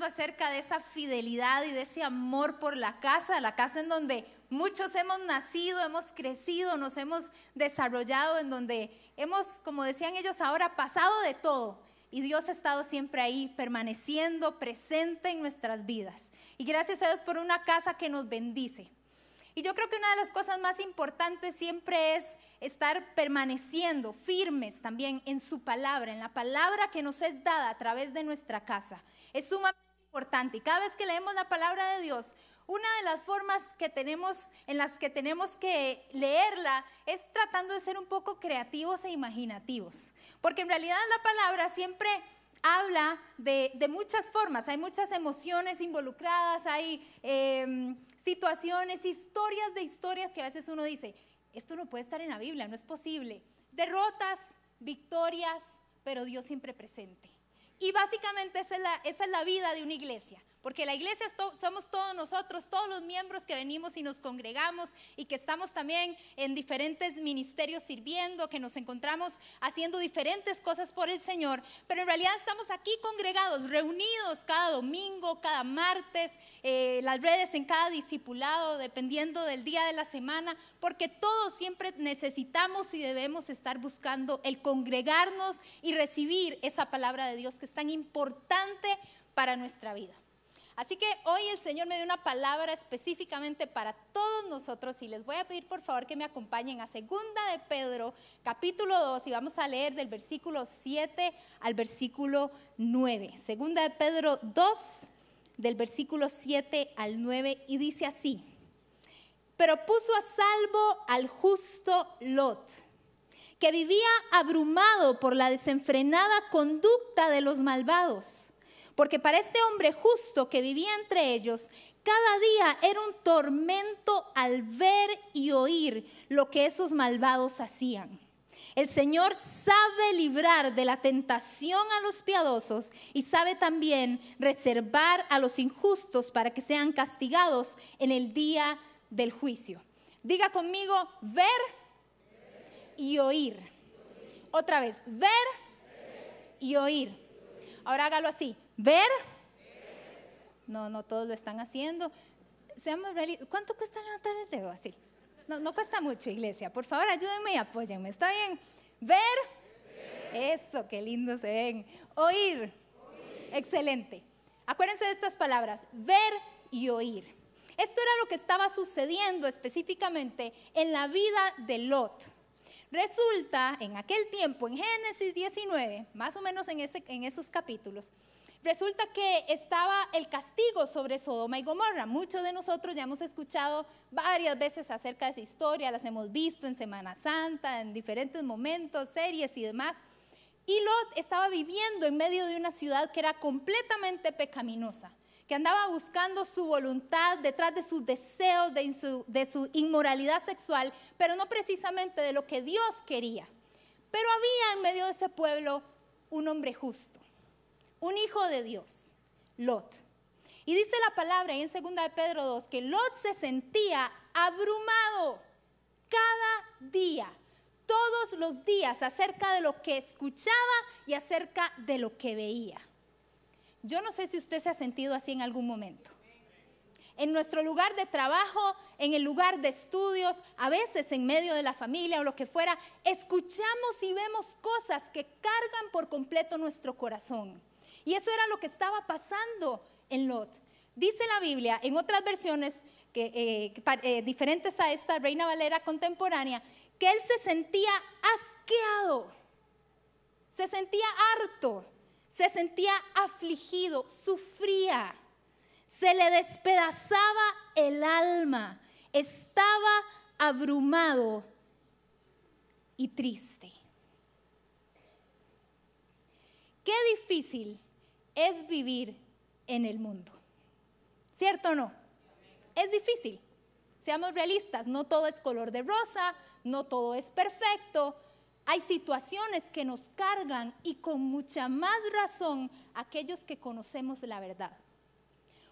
acerca de esa fidelidad y de ese amor por la casa, la casa en donde muchos hemos nacido, hemos crecido, nos hemos desarrollado, en donde hemos, como decían ellos ahora, pasado de todo. Y Dios ha estado siempre ahí, permaneciendo presente en nuestras vidas. Y gracias a Dios por una casa que nos bendice. Y yo creo que una de las cosas más importantes siempre es estar permaneciendo firmes también en su palabra, en la palabra que nos es dada a través de nuestra casa. Es sumamente importante. Y cada vez que leemos la palabra de Dios, una de las formas que tenemos en las que tenemos que leerla es tratando de ser un poco creativos e imaginativos. Porque en realidad la palabra siempre habla de, muchas formas, hay muchas emociones involucradas, hay em, situaciones, historias de historias que a veces uno dice, esto no puede estar en la Biblia, no es posible. Derrotas, victorias, pero Dios siempre presente. Y básicamente esa es la, vida de una iglesia. Porque la iglesia somos todos nosotros, todos los miembros que venimos y nos congregamos y que estamos también en diferentes ministerios sirviendo, que nos encontramos haciendo diferentes cosas por el Señor. Pero en realidad estamos aquí congregados, reunidos cada domingo, cada martes, eh, las redes en cada discipulado, dependiendo del día de la semana, porque todos siempre necesitamos y debemos estar buscando el congregarnos y recibir esa palabra de Dios que es tan importante para nuestra vida. Así que hoy el Señor me dio una palabra específicamente para todos nosotros y les voy a pedir por favor que me acompañen a Segunda de Pedro, capítulo 2 y vamos a leer del versículo 7 al versículo 9. Segunda de Pedro 2 del versículo 7 al 9 y dice así: Pero puso a salvo al justo Lot, que vivía abrumado por la desenfrenada conducta de los malvados porque para este hombre justo que vivía entre ellos, cada día era un tormento al ver y oír lo que esos malvados hacían. El Señor sabe librar de la tentación a los piadosos y sabe también reservar a los injustos para que sean castigados en el día del juicio. Diga conmigo, ver y oír. Otra vez, ver y oír. Ahora hágalo así. ¿Ver? No, no todos lo están haciendo. Seamos ¿Cuánto cuesta levantar el dedo así? No, no cuesta mucho, iglesia. Por favor, ayúdenme y apóyenme. ¿Está bien? ¿Ver? Eso, qué lindo se ven. Oír. Excelente. Acuérdense de estas palabras, ver y oír. Esto era lo que estaba sucediendo específicamente en la vida de Lot. Resulta, en aquel tiempo, en Génesis 19, más o menos en, esos capítulos, resulta que estaba el castigo sobre Sodoma y Gomorra. Muchos de nosotros ya hemos escuchado varias veces acerca de esa historia, las hemos visto en Semana Santa, en diferentes momentos, series y demás. Y Lot estaba viviendo en medio de una ciudad que era completamente pecaminosa, que andaba buscando su voluntad detrás de sus deseos, de su, de su inmoralidad sexual, pero no precisamente de lo que Dios quería. Pero había en medio de ese pueblo un hombre justo un hijo de Dios, Lot. Y dice la palabra en 2 de Pedro 2 que Lot se sentía abrumado cada día, todos los días, acerca de lo que escuchaba y acerca de lo que veía. Yo no sé si usted se ha sentido así en algún momento. En nuestro lugar de trabajo, en el lugar de estudios, a veces en medio de la familia o lo que fuera, escuchamos y vemos cosas que cargan por completo nuestro corazón. Y eso era lo que estaba pasando en Lot. Dice la Biblia en otras versiones que, eh, eh, diferentes a esta Reina Valera contemporánea, que él se sentía asqueado, se sentía harto, se sentía afligido, sufría, se le despedazaba el alma, estaba abrumado y triste. Qué difícil es vivir en el mundo. ¿Cierto o no? Es difícil. Seamos realistas, no todo es color de rosa, no todo es perfecto. Hay situaciones que nos cargan y con mucha más razón aquellos que conocemos la verdad.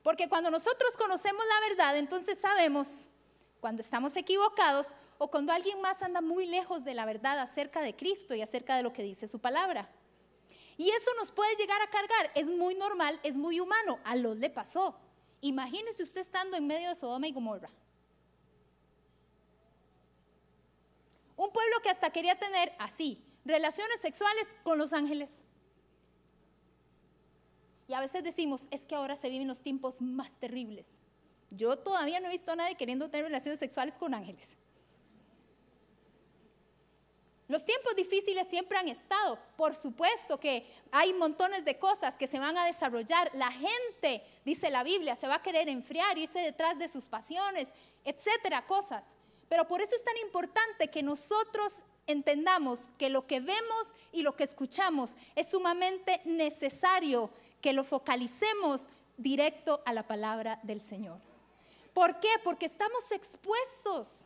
Porque cuando nosotros conocemos la verdad, entonces sabemos cuando estamos equivocados o cuando alguien más anda muy lejos de la verdad acerca de Cristo y acerca de lo que dice su palabra. Y eso nos puede llegar a cargar. Es muy normal, es muy humano. A los le pasó. Imagínese usted estando en medio de Sodoma y Gomorra. Un pueblo que hasta quería tener así, relaciones sexuales con los ángeles. Y a veces decimos, es que ahora se viven los tiempos más terribles. Yo todavía no he visto a nadie queriendo tener relaciones sexuales con ángeles. Los tiempos difíciles siempre han estado. Por supuesto que hay montones de cosas que se van a desarrollar. La gente, dice la Biblia, se va a querer enfriar, irse detrás de sus pasiones, etcétera, cosas. Pero por eso es tan importante que nosotros entendamos que lo que vemos y lo que escuchamos es sumamente necesario que lo focalicemos directo a la palabra del Señor. ¿Por qué? Porque estamos expuestos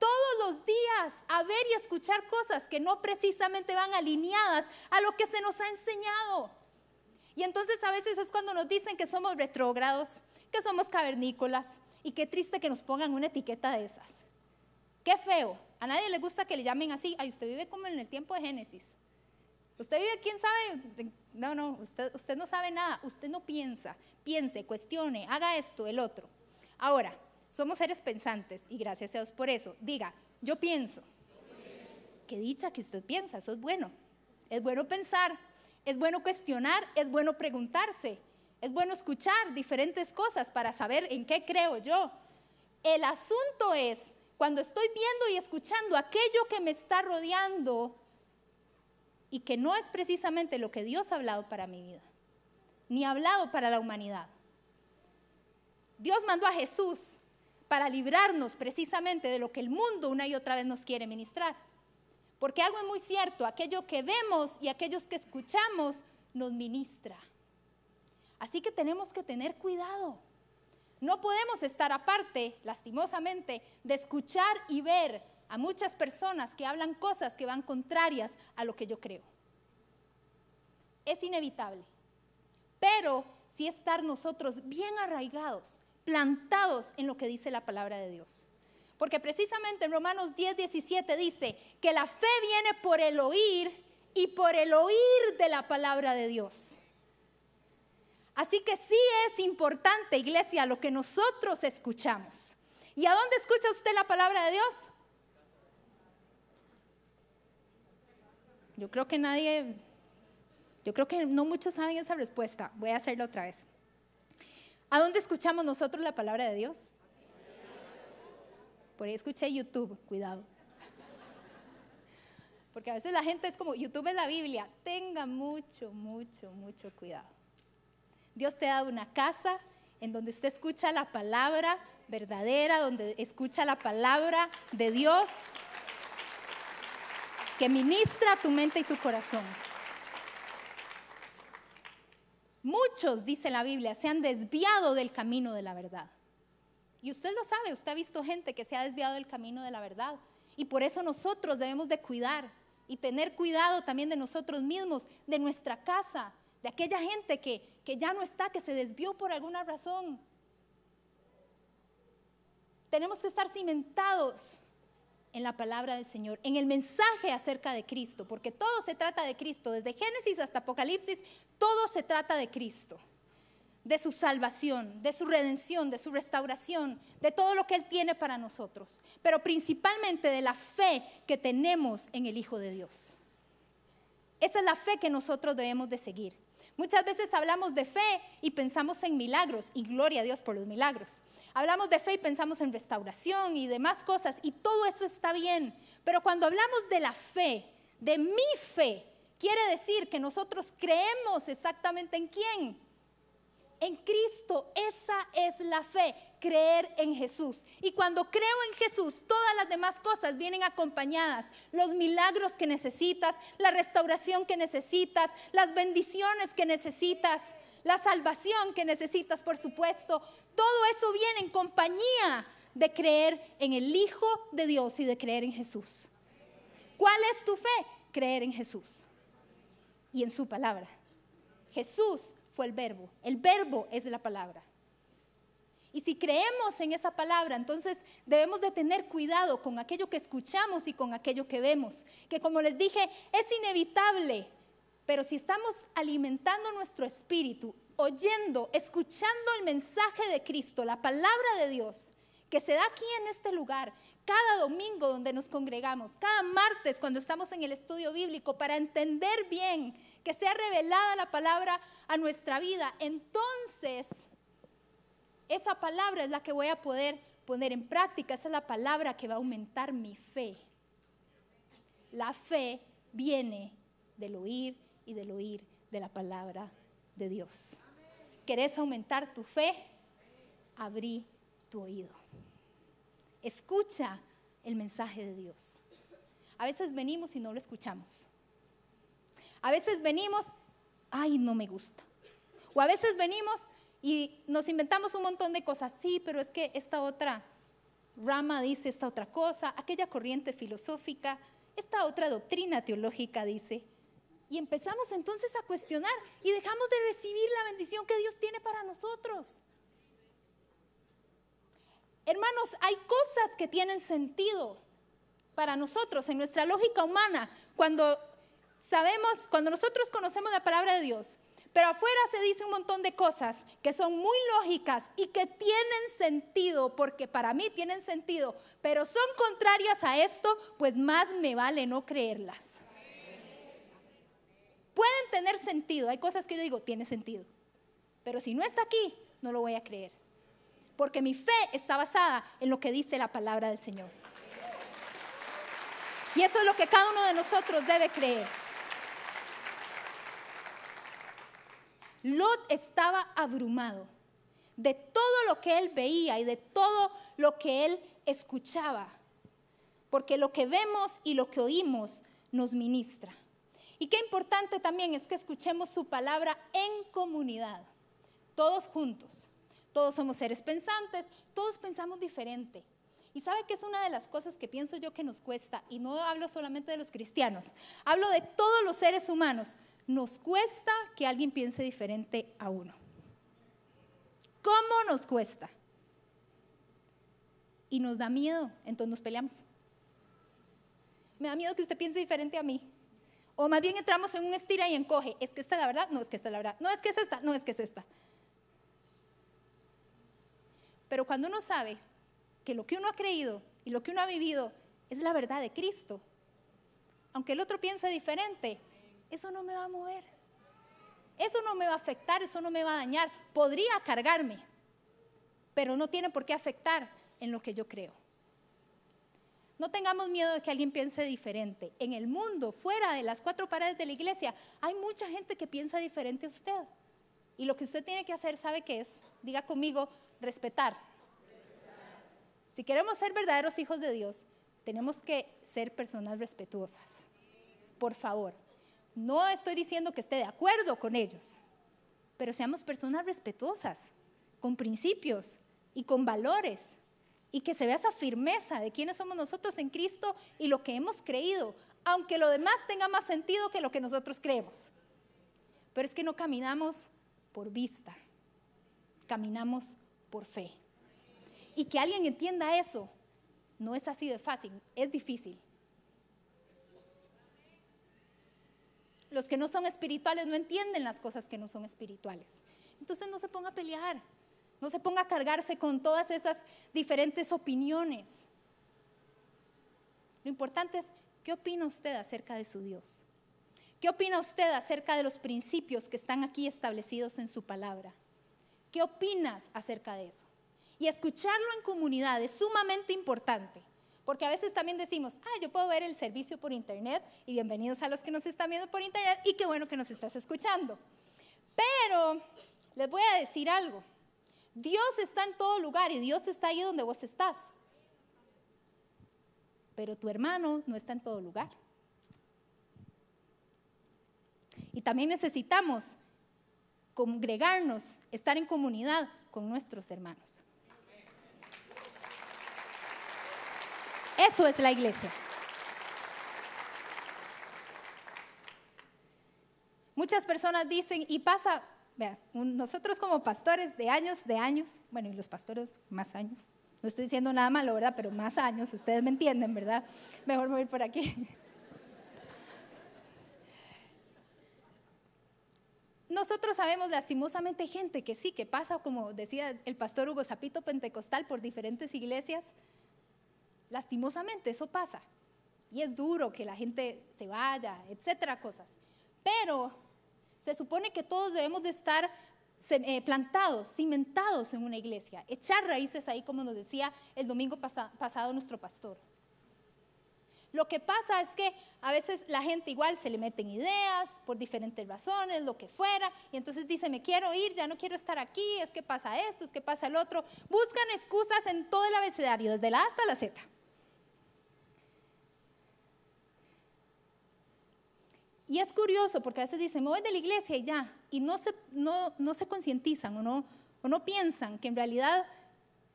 todos los días a ver y escuchar cosas que no precisamente van alineadas a lo que se nos ha enseñado. Y entonces a veces es cuando nos dicen que somos retrógrados, que somos cavernícolas, y qué triste que nos pongan una etiqueta de esas. Qué feo. A nadie le gusta que le llamen así. Ay, usted vive como en el tiempo de Génesis. Usted vive, quién sabe. No, no, usted, usted no sabe nada. Usted no piensa. Piense, cuestione, haga esto, el otro. Ahora, somos seres pensantes y gracias a Dios por eso. Diga, yo pienso. Qué dicha que usted piensa, eso es bueno. Es bueno pensar, es bueno cuestionar, es bueno preguntarse, es bueno escuchar diferentes cosas para saber en qué creo yo. El asunto es cuando estoy viendo y escuchando aquello que me está rodeando y que no es precisamente lo que Dios ha hablado para mi vida, ni ha hablado para la humanidad. Dios mandó a Jesús para librarnos precisamente de lo que el mundo una y otra vez nos quiere ministrar. Porque algo es muy cierto, aquello que vemos y aquellos que escuchamos nos ministra. Así que tenemos que tener cuidado. No podemos estar aparte, lastimosamente, de escuchar y ver a muchas personas que hablan cosas que van contrarias a lo que yo creo. Es inevitable. Pero sí estar nosotros bien arraigados, plantados en lo que dice la palabra de Dios. Porque precisamente en Romanos 10, 17 dice que la fe viene por el oír y por el oír de la palabra de Dios. Así que sí es importante, iglesia, lo que nosotros escuchamos. ¿Y a dónde escucha usted la palabra de Dios? Yo creo que nadie, yo creo que no muchos saben esa respuesta. Voy a hacerla otra vez. ¿A dónde escuchamos nosotros la palabra de Dios? Por ahí escuché YouTube, cuidado. Porque a veces la gente es como, YouTube es la Biblia. Tenga mucho, mucho, mucho cuidado. Dios te ha dado una casa en donde usted escucha la palabra verdadera, donde escucha la palabra de Dios que ministra tu mente y tu corazón. Muchos, dice la Biblia, se han desviado del camino de la verdad. Y usted lo sabe, usted ha visto gente que se ha desviado del camino de la verdad. Y por eso nosotros debemos de cuidar y tener cuidado también de nosotros mismos, de nuestra casa, de aquella gente que, que ya no está, que se desvió por alguna razón. Tenemos que estar cimentados en la palabra del Señor, en el mensaje acerca de Cristo, porque todo se trata de Cristo, desde Génesis hasta Apocalipsis, todo se trata de Cristo, de su salvación, de su redención, de su restauración, de todo lo que Él tiene para nosotros, pero principalmente de la fe que tenemos en el Hijo de Dios. Esa es la fe que nosotros debemos de seguir. Muchas veces hablamos de fe y pensamos en milagros, y gloria a Dios por los milagros. Hablamos de fe y pensamos en restauración y demás cosas, y todo eso está bien. Pero cuando hablamos de la fe, de mi fe, quiere decir que nosotros creemos exactamente en quién, en Cristo. Esa es la fe, creer en Jesús. Y cuando creo en Jesús, todas las demás cosas vienen acompañadas. Los milagros que necesitas, la restauración que necesitas, las bendiciones que necesitas, la salvación que necesitas, por supuesto. Todo eso viene en compañía de creer en el Hijo de Dios y de creer en Jesús. ¿Cuál es tu fe? Creer en Jesús y en su palabra. Jesús fue el verbo. El verbo es la palabra. Y si creemos en esa palabra, entonces debemos de tener cuidado con aquello que escuchamos y con aquello que vemos. Que como les dije, es inevitable Pero si estamos alimentando nuestro espíritu, oyendo, escuchando el mensaje de Cristo, la palabra de Dios, que se da aquí en este lugar, cada domingo donde nos congregamos, cada martes cuando estamos en el estudio bíblico, para entender bien, que sea revelada la palabra a nuestra vida, entonces esa palabra es la que voy a poder poner en práctica, esa es la palabra que va a aumentar mi fe. La fe viene del oír y del oír de la palabra de Dios. ¿Querés aumentar tu fe? Abrí tu oído. Escucha el mensaje de Dios. A veces venimos y no lo escuchamos. A veces venimos, ay, no me gusta. O a veces venimos y nos inventamos un montón de cosas. Sí, pero es que esta otra rama dice esta otra cosa, aquella corriente filosófica, esta otra doctrina teológica dice. Y empezamos entonces a cuestionar y dejamos de recibir la bendición que Dios tiene para nosotros. Hermanos, hay cosas que tienen sentido para nosotros en nuestra lógica humana cuando sabemos, cuando nosotros conocemos la palabra de Dios. Pero afuera se dice un montón de cosas que son muy lógicas y que tienen sentido, porque para mí tienen sentido, pero son contrarias a esto, pues más me vale no creerlas. Pueden tener sentido, hay cosas que yo digo, tiene sentido, pero si no está aquí, no lo voy a creer, porque mi fe está basada en lo que dice la palabra del Señor. Y eso es lo que cada uno de nosotros debe creer. Lot estaba abrumado de todo lo que él veía y de todo lo que él escuchaba, porque lo que vemos y lo que oímos nos ministra. Y qué importante también es que escuchemos su palabra en comunidad, todos juntos. Todos somos seres pensantes, todos pensamos diferente. Y sabe que es una de las cosas que pienso yo que nos cuesta, y no hablo solamente de los cristianos, hablo de todos los seres humanos nos cuesta que alguien piense diferente a uno. ¿Cómo nos cuesta? Y nos da miedo, entonces nos peleamos. Me da miedo que usted piense diferente a mí. O más bien entramos en un estira y encoge. ¿Es que esta es la verdad? No, es que esta es la verdad. No, es que es esta. No, es que es esta. Pero cuando uno sabe que lo que uno ha creído y lo que uno ha vivido es la verdad de Cristo, aunque el otro piense diferente, eso no me va a mover. Eso no me va a afectar, eso no me va a dañar. Podría cargarme, pero no tiene por qué afectar en lo que yo creo. No tengamos miedo de que alguien piense diferente. En el mundo, fuera de las cuatro paredes de la iglesia, hay mucha gente que piensa diferente a usted. Y lo que usted tiene que hacer, ¿sabe qué es? Diga conmigo, respetar. Si queremos ser verdaderos hijos de Dios, tenemos que ser personas respetuosas. Por favor. No estoy diciendo que esté de acuerdo con ellos, pero seamos personas respetuosas, con principios y con valores, y que se vea esa firmeza de quiénes somos nosotros en Cristo y lo que hemos creído, aunque lo demás tenga más sentido que lo que nosotros creemos. Pero es que no caminamos por vista, caminamos por fe. Y que alguien entienda eso no es así de fácil, es difícil. Los que no son espirituales no entienden las cosas que no son espirituales. Entonces no se ponga a pelear, no se ponga a cargarse con todas esas diferentes opiniones. Lo importante es, ¿qué opina usted acerca de su Dios? ¿Qué opina usted acerca de los principios que están aquí establecidos en su palabra? ¿Qué opinas acerca de eso? Y escucharlo en comunidad es sumamente importante. Porque a veces también decimos, ah, yo puedo ver el servicio por internet y bienvenidos a los que nos están viendo por internet y qué bueno que nos estás escuchando. Pero les voy a decir algo. Dios está en todo lugar y Dios está ahí donde vos estás. Pero tu hermano no está en todo lugar. Y también necesitamos congregarnos, estar en comunidad con nuestros hermanos. Eso es la iglesia. Muchas personas dicen, y pasa, vea, nosotros como pastores de años, de años, bueno, y los pastores más años, no estoy diciendo nada malo, ¿verdad? Pero más años, ustedes me entienden, ¿verdad? Mejor me voy por aquí. nosotros sabemos lastimosamente gente que sí, que pasa, como decía el pastor Hugo Zapito Pentecostal, por diferentes iglesias. Lastimosamente eso pasa. Y es duro que la gente se vaya, etcétera, cosas. Pero se supone que todos debemos de estar eh, plantados, cimentados en una iglesia, echar raíces ahí, como nos decía el domingo pasado nuestro pastor. Lo que pasa es que a veces la gente igual se le meten ideas por diferentes razones, lo que fuera, y entonces dice, me quiero ir, ya no quiero estar aquí, es que pasa esto, es que pasa el otro. Buscan excusas en todo el abecedario, desde la A hasta la Z. Y es curioso porque a veces dicen, me voy de la iglesia y ya, y no se, no, no se concientizan o no, o no piensan que en realidad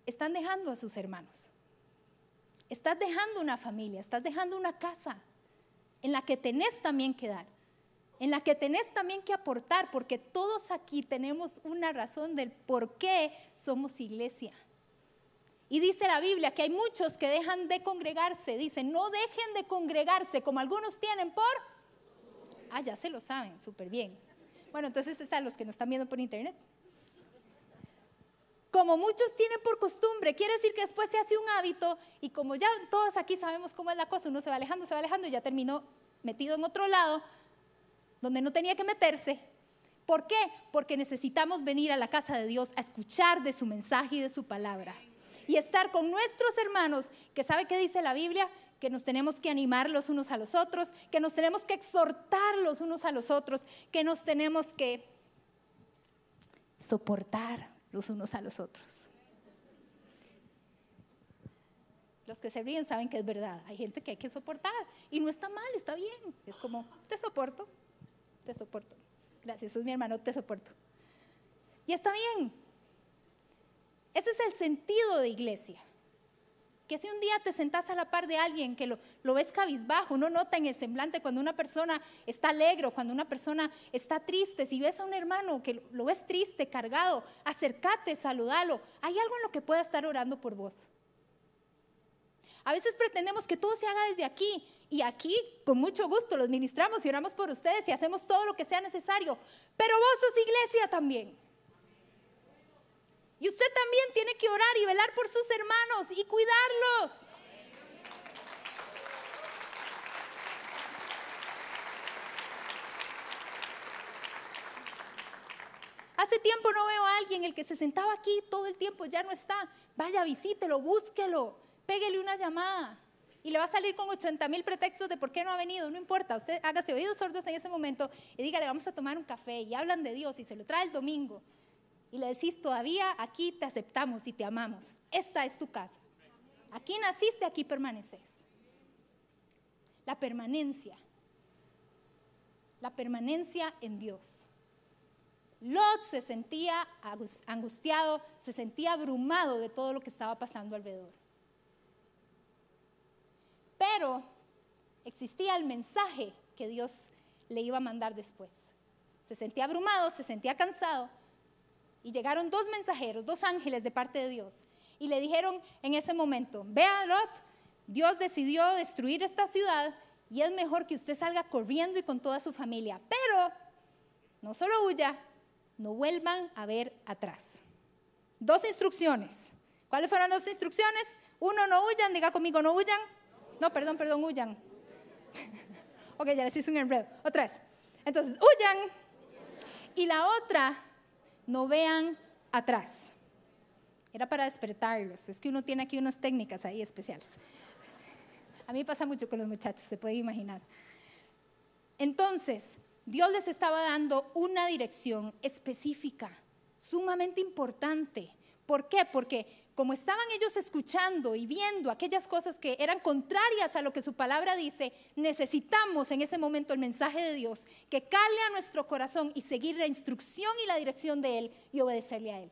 están dejando a sus hermanos. Estás dejando una familia, estás dejando una casa en la que tenés también que dar, en la que tenés también que aportar, porque todos aquí tenemos una razón del por qué somos iglesia. Y dice la Biblia que hay muchos que dejan de congregarse. Dice, no dejen de congregarse como algunos tienen por... Ah, ya se lo saben, súper bien. Bueno, entonces es a los que nos están viendo por internet como muchos tienen por costumbre, quiere decir que después se hace un hábito y como ya todos aquí sabemos cómo es la cosa, uno se va alejando, se va alejando y ya terminó metido en otro lado donde no tenía que meterse. ¿Por qué? Porque necesitamos venir a la casa de Dios a escuchar de su mensaje y de su palabra. Y estar con nuestros hermanos, que sabe qué dice la Biblia, que nos tenemos que animar los unos a los otros, que nos tenemos que exhortar los unos a los otros, que nos tenemos que soportar los unos a los otros. Los que se ríen saben que es verdad. Hay gente que hay que soportar y no está mal, está bien. Es como, te soporto, te soporto. Gracias, es mi hermano, te soporto. Y está bien. Ese es el sentido de iglesia que si un día te sentás a la par de alguien que lo, lo, ves cabizbajo, uno nota en el semblante cuando una persona está alegre, cuando una persona está triste, si ves a un hermano que lo ves triste, cargado, acércate, saludalo. Hay algo en lo que pueda estar orando por vos. A veces pretendemos que todo se haga desde aquí y aquí con mucho gusto los ministramos y oramos por ustedes y hacemos todo lo que sea necesario, pero vos sos iglesia también. Y usted también tiene que orar y velar por sus hermanos y cuidarlos. Hace tiempo no veo a alguien, el que se sentaba aquí todo el tiempo ya no está. Vaya, visítelo, búsquelo, pégale una llamada. Y le va a salir con 80 mil pretextos de por qué no ha venido. No importa, usted hágase oídos sordos en ese momento y dígale, vamos a tomar un café. Y hablan de Dios y se lo trae el domingo y le decís, todavía aquí te aceptamos y te amamos. Esta es tu casa. Aquí naciste, aquí permaneces. La permanencia. La permanencia en Dios. Lot se sentía angustiado, se sentía abrumado de todo lo que estaba pasando alrededor. Pero existía el mensaje que Dios le iba a mandar después. Se sentía abrumado, se sentía cansado, y llegaron dos mensajeros, dos ángeles de parte de Dios. Y le dijeron en ese momento, vea Lot, Dios decidió destruir esta ciudad y es mejor que usted salga corriendo y con toda su familia. Pero no solo huya, no vuelvan a ver atrás. Dos instrucciones. ¿Cuáles fueron las instrucciones? Uno, no huyan, diga conmigo, no huyan. No, perdón, perdón, huyan. ok, ya les hice un enredo. Otra vez. Entonces, huyan. Y la otra, no vean atrás. Era para despertarlos. Es que uno tiene aquí unas técnicas ahí especiales. A mí pasa mucho con los muchachos, se puede imaginar. Entonces, Dios les estaba dando una dirección específica, sumamente importante. ¿Por qué? Porque como estaban ellos escuchando y viendo aquellas cosas que eran contrarias a lo que su palabra dice, necesitamos en ese momento el mensaje de Dios que cale a nuestro corazón y seguir la instrucción y la dirección de Él y obedecerle a Él.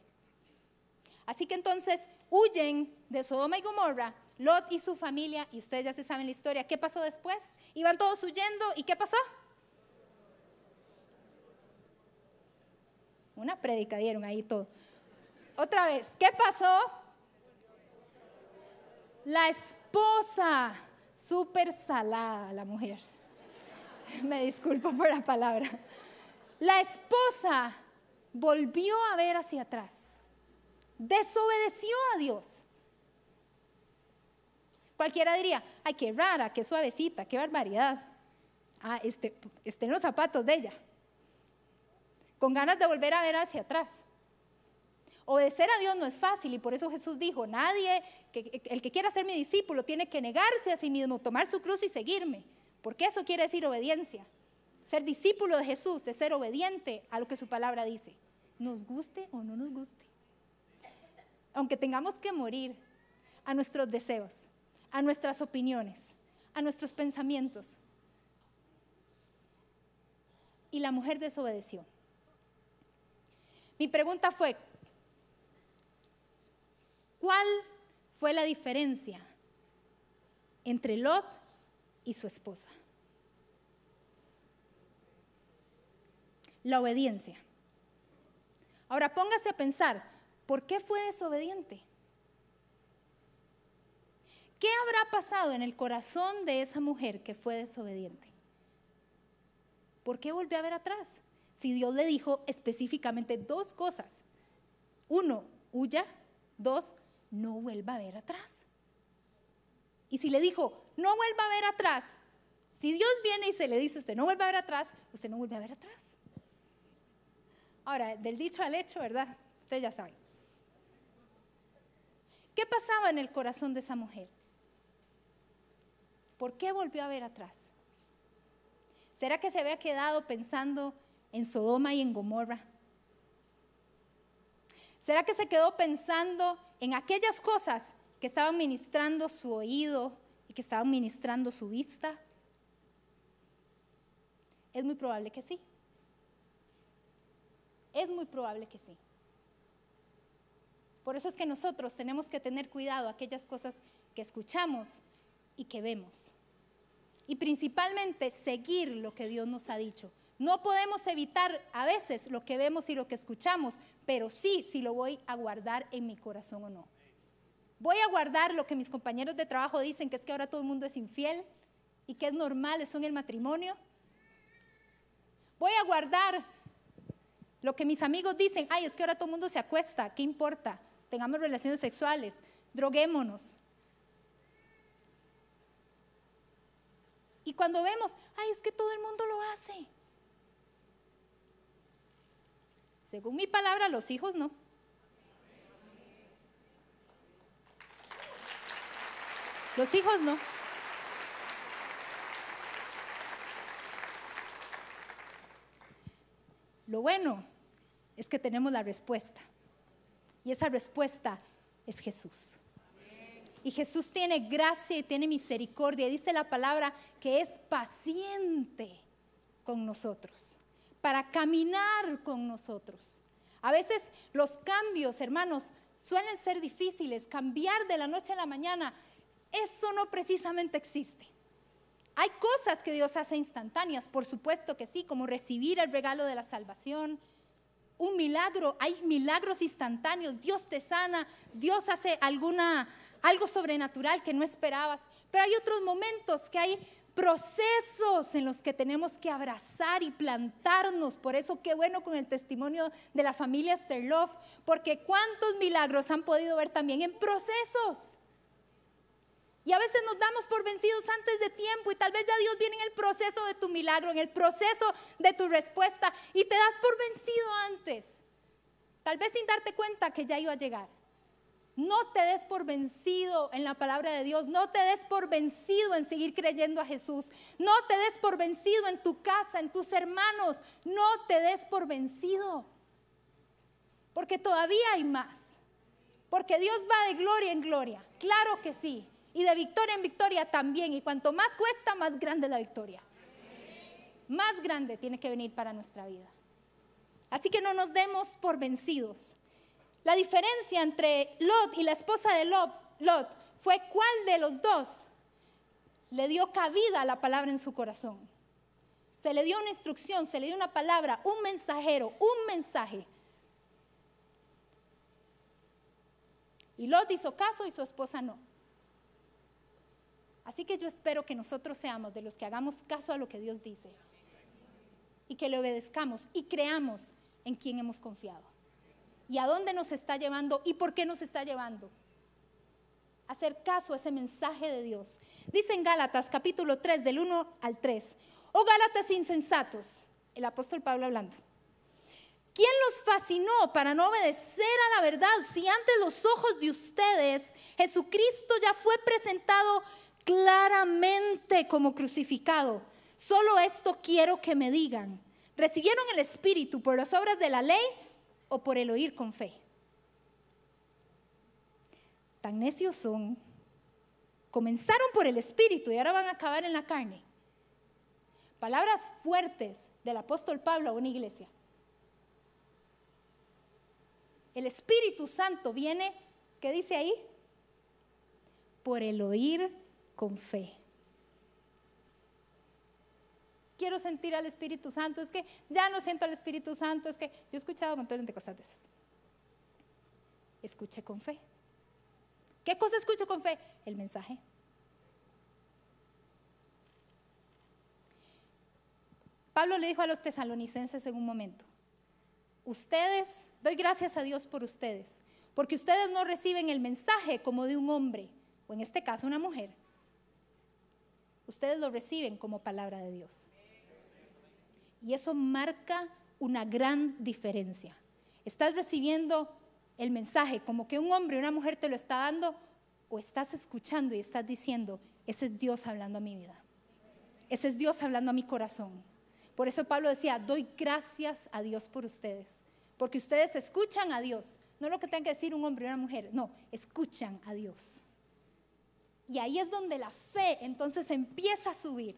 Así que entonces huyen de Sodoma y Gomorra, Lot y su familia, y ustedes ya se saben la historia. ¿Qué pasó después? Iban todos huyendo y ¿qué pasó? Una predica dieron ahí todo. Otra vez, ¿qué pasó? La esposa, súper salada la mujer. Me disculpo por la palabra. La esposa volvió a ver hacia atrás. Desobedeció a Dios. Cualquiera diría, ay, qué rara, qué suavecita, qué barbaridad. Ah, este, este los zapatos de ella. Con ganas de volver a ver hacia atrás. Obedecer a Dios no es fácil y por eso Jesús dijo, nadie, el que quiera ser mi discípulo tiene que negarse a sí mismo, tomar su cruz y seguirme. Porque eso quiere decir obediencia. Ser discípulo de Jesús es ser obediente a lo que su palabra dice, nos guste o no nos guste. Aunque tengamos que morir a nuestros deseos, a nuestras opiniones, a nuestros pensamientos. Y la mujer desobedeció. Mi pregunta fue, ¿cuál fue la diferencia entre Lot y su esposa? La obediencia. Ahora póngase a pensar, ¿por qué fue desobediente? ¿Qué habrá pasado en el corazón de esa mujer que fue desobediente? ¿Por qué volvió a ver atrás? Si Dios le dijo específicamente dos cosas. Uno, huya. Dos, no vuelva a ver atrás. Y si le dijo, no vuelva a ver atrás, si Dios viene y se le dice, usted no vuelva a ver atrás, usted no vuelve a ver atrás. Ahora, del dicho al hecho, ¿verdad? Usted ya sabe. ¿Qué pasaba en el corazón de esa mujer? ¿Por qué volvió a ver atrás? ¿Será que se había quedado pensando en Sodoma y en Gomorra? ¿Será que se quedó pensando en aquellas cosas que estaban ministrando su oído y que estaban ministrando su vista? Es muy probable que sí. Es muy probable que sí. Por eso es que nosotros tenemos que tener cuidado aquellas cosas que escuchamos y que vemos. Y principalmente seguir lo que Dios nos ha dicho. No podemos evitar a veces lo que vemos y lo que escuchamos, pero sí si lo voy a guardar en mi corazón o no. Voy a guardar lo que mis compañeros de trabajo dicen, que es que ahora todo el mundo es infiel y que es normal eso en el matrimonio. Voy a guardar lo que mis amigos dicen, ay, es que ahora todo el mundo se acuesta, ¿qué importa? Tengamos relaciones sexuales, droguémonos. Y cuando vemos, ay, es que todo el mundo lo hace. Según mi palabra, los hijos no. Los hijos no. Lo bueno es que tenemos la respuesta. Y esa respuesta es Jesús. Y Jesús tiene gracia y tiene misericordia. Dice la palabra que es paciente con nosotros, para caminar con nosotros. A veces los cambios, hermanos, suelen ser difíciles. Cambiar de la noche a la mañana, eso no precisamente existe. Hay cosas que Dios hace instantáneas, por supuesto que sí, como recibir el regalo de la salvación, un milagro, hay milagros instantáneos, Dios te sana, Dios hace alguna algo sobrenatural que no esperabas. Pero hay otros momentos que hay procesos en los que tenemos que abrazar y plantarnos. Por eso qué bueno con el testimonio de la familia Sterloff, porque cuántos milagros han podido ver también en procesos. Y a veces nos damos por vencidos antes de tiempo y tal vez ya Dios viene en el proceso de tu milagro, en el proceso de tu respuesta y te das por vencido antes. Tal vez sin darte cuenta que ya iba a llegar. No te des por vencido en la palabra de Dios. No te des por vencido en seguir creyendo a Jesús. No te des por vencido en tu casa, en tus hermanos. No te des por vencido. Porque todavía hay más. Porque Dios va de gloria en gloria. Claro que sí. Y de victoria en victoria también. Y cuanto más cuesta, más grande la victoria. Más grande tiene que venir para nuestra vida. Así que no nos demos por vencidos. La diferencia entre Lot y la esposa de Lot, fue cuál de los dos le dio cabida a la palabra en su corazón. Se le dio una instrucción, se le dio una palabra, un mensajero, un mensaje. Y Lot hizo caso y su esposa no. Así que yo espero que nosotros seamos de los que hagamos caso a lo que Dios dice y que le obedezcamos y creamos en quién hemos confiado. ¿Y a dónde nos está llevando y por qué nos está llevando? Hacer caso a ese mensaje de Dios. Dice en Gálatas capítulo 3 del 1 al 3. Oh Gálatas insensatos, el apóstol Pablo hablando. ¿Quién los fascinó para no obedecer a la verdad si ante los ojos de ustedes Jesucristo ya fue presentado claramente como crucificado? Solo esto quiero que me digan. ¿Recibieron el Espíritu por las obras de la ley o por el oír con fe? Tan necios son. Comenzaron por el Espíritu y ahora van a acabar en la carne. Palabras fuertes del apóstol Pablo a una iglesia. El Espíritu Santo viene, ¿qué dice ahí? Por el oír con fe. Quiero sentir al Espíritu Santo, es que ya no siento al Espíritu Santo, es que yo he escuchado un montón de cosas de esas. Escuche con fe. ¿Qué cosa escucho con fe? El mensaje. Pablo le dijo a los tesalonicenses en un momento, ustedes, doy gracias a Dios por ustedes, porque ustedes no reciben el mensaje como de un hombre, o en este caso una mujer. Ustedes lo reciben como palabra de Dios. Y eso marca una gran diferencia. Estás recibiendo el mensaje como que un hombre o una mujer te lo está dando, o estás escuchando y estás diciendo, ese es Dios hablando a mi vida. Ese es Dios hablando a mi corazón. Por eso Pablo decía, doy gracias a Dios por ustedes, porque ustedes escuchan a Dios, no lo que tenga que decir un hombre o una mujer, no, escuchan a Dios. Y ahí es donde la fe entonces empieza a subir.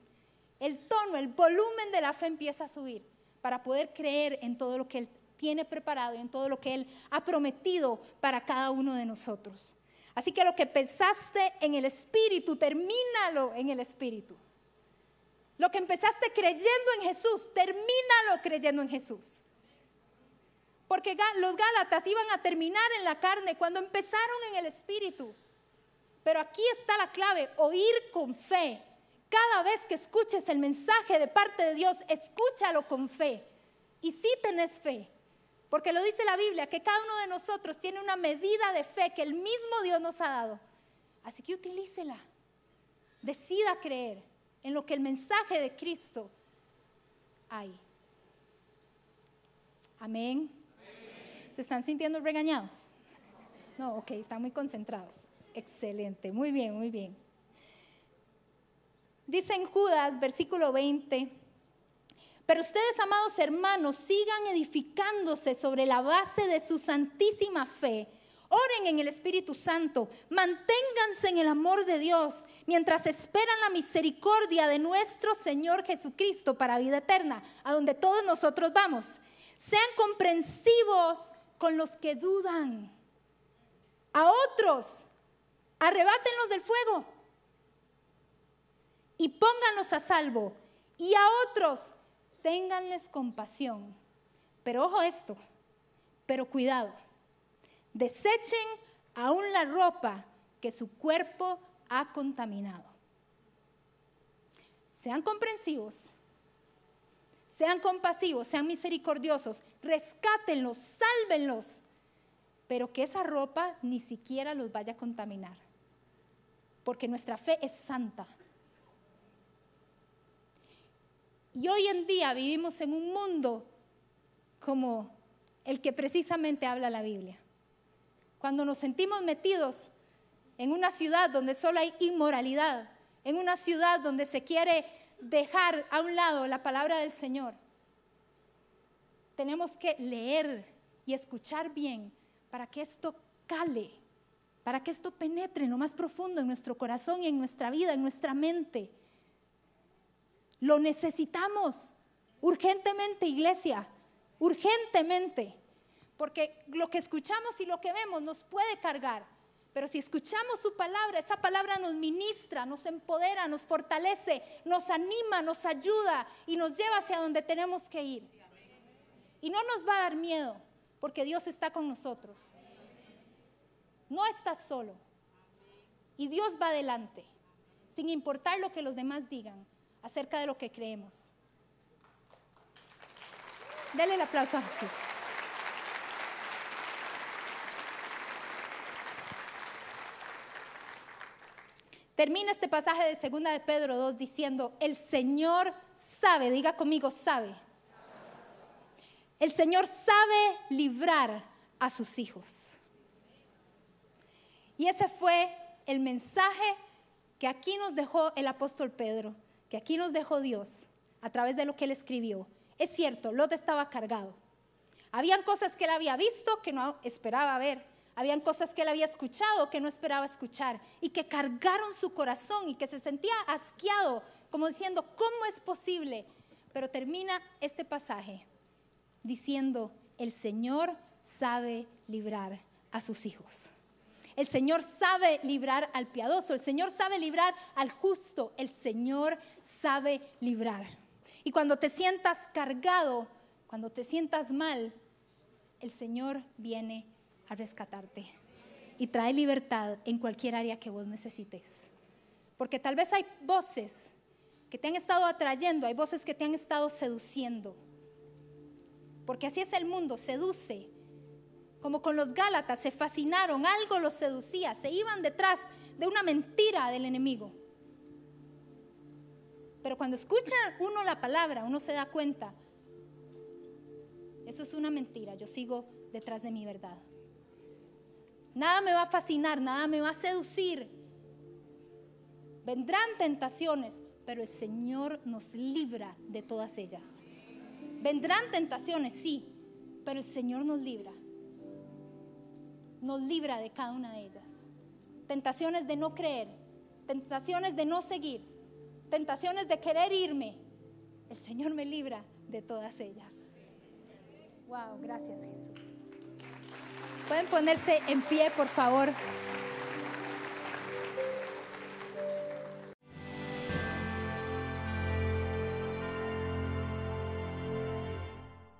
El tono, el volumen de la fe empieza a subir para poder creer en todo lo que Él tiene preparado y en todo lo que Él ha prometido para cada uno de nosotros. Así que lo que pensaste en el Espíritu, termínalo en el Espíritu. Lo que empezaste creyendo en Jesús, termínalo creyendo en Jesús. Porque los Gálatas iban a terminar en la carne cuando empezaron en el Espíritu. Pero aquí está la clave, oír con fe. Cada vez que escuches el mensaje de parte de Dios, escúchalo con fe. Y si tenés fe, porque lo dice la Biblia, que cada uno de nosotros tiene una medida de fe que el mismo Dios nos ha dado. Así que utilícela. Decida creer en lo que el mensaje de Cristo hay. Amén. ¿Se están sintiendo regañados? No, ok, están muy concentrados. Excelente, muy bien, muy bien. Dice en Judas, versículo 20, pero ustedes, amados hermanos, sigan edificándose sobre la base de su santísima fe Oren en el Espíritu Santo, manténganse en el amor de Dios mientras esperan la misericordia de nuestro Señor Jesucristo para vida eterna, a donde todos nosotros vamos. Sean comprensivos con los que dudan. A otros, arrebátenlos del fuego y pónganlos a salvo. Y a otros, ténganles compasión. Pero ojo esto, pero cuidado Desechen aún la ropa que su cuerpo ha contaminado. Sean comprensivos, sean compasivos, sean misericordiosos, rescátenlos, sálvenlos, pero que esa ropa ni siquiera los vaya a contaminar, porque nuestra fe es santa. Y hoy en día vivimos en un mundo como el que precisamente habla la Biblia cuando nos sentimos metidos en una ciudad donde solo hay inmoralidad, en una ciudad donde se quiere dejar a un lado la palabra del Señor. Tenemos que leer y escuchar bien para que esto cale, para que esto penetre en lo más profundo en nuestro corazón y en nuestra vida, en nuestra mente. Lo necesitamos urgentemente, iglesia, urgentemente porque lo que escuchamos y lo que vemos nos puede cargar. Pero si escuchamos su palabra, esa palabra nos ministra, nos empodera, nos fortalece, nos anima, nos ayuda y nos lleva hacia donde tenemos que ir. Y no nos va a dar miedo, porque Dios está con nosotros. No estás solo. Y Dios va adelante, sin importar lo que los demás digan acerca de lo que creemos. Dele el aplauso a Jesús. Termina este pasaje de segunda de Pedro 2 diciendo, el Señor sabe, diga conmigo, sabe. El Señor sabe librar a sus hijos. Y ese fue el mensaje que aquí nos dejó el apóstol Pedro que aquí nos dejó Dios a través de lo que él escribió. Es cierto, Lot estaba cargado. Habían cosas que él había visto que no esperaba ver. Habían cosas que él había escuchado que no esperaba escuchar y que cargaron su corazón y que se sentía asqueado, como diciendo, ¿cómo es posible? Pero termina este pasaje diciendo, el Señor sabe librar a sus hijos. El Señor sabe librar al piadoso, el Señor sabe librar al justo, el Señor sabe librar. Y cuando te sientas cargado, cuando te sientas mal, el Señor viene a rescatarte y trae libertad en cualquier área que vos necesites. Porque tal vez hay voces que te han estado atrayendo, hay voces que te han estado seduciendo. Porque así es el mundo, seduce. Como con los Gálatas, se fascinaron, algo los seducía, se iban detrás de una mentira del enemigo. Pero cuando escucha uno la palabra, uno se da cuenta, eso es una mentira, yo sigo detrás de mi verdad. Nada me va a fascinar, nada me va a seducir. Vendrán tentaciones, pero el Señor nos libra de todas ellas. Vendrán tentaciones, sí, pero el Señor nos libra. Nos libra de cada una de ellas. Tentaciones de no creer, tentaciones de no seguir, tentaciones de querer irme. El Señor me libra de todas ellas. Wow, gracias Jesús. Pueden ponerse en pie, por favor.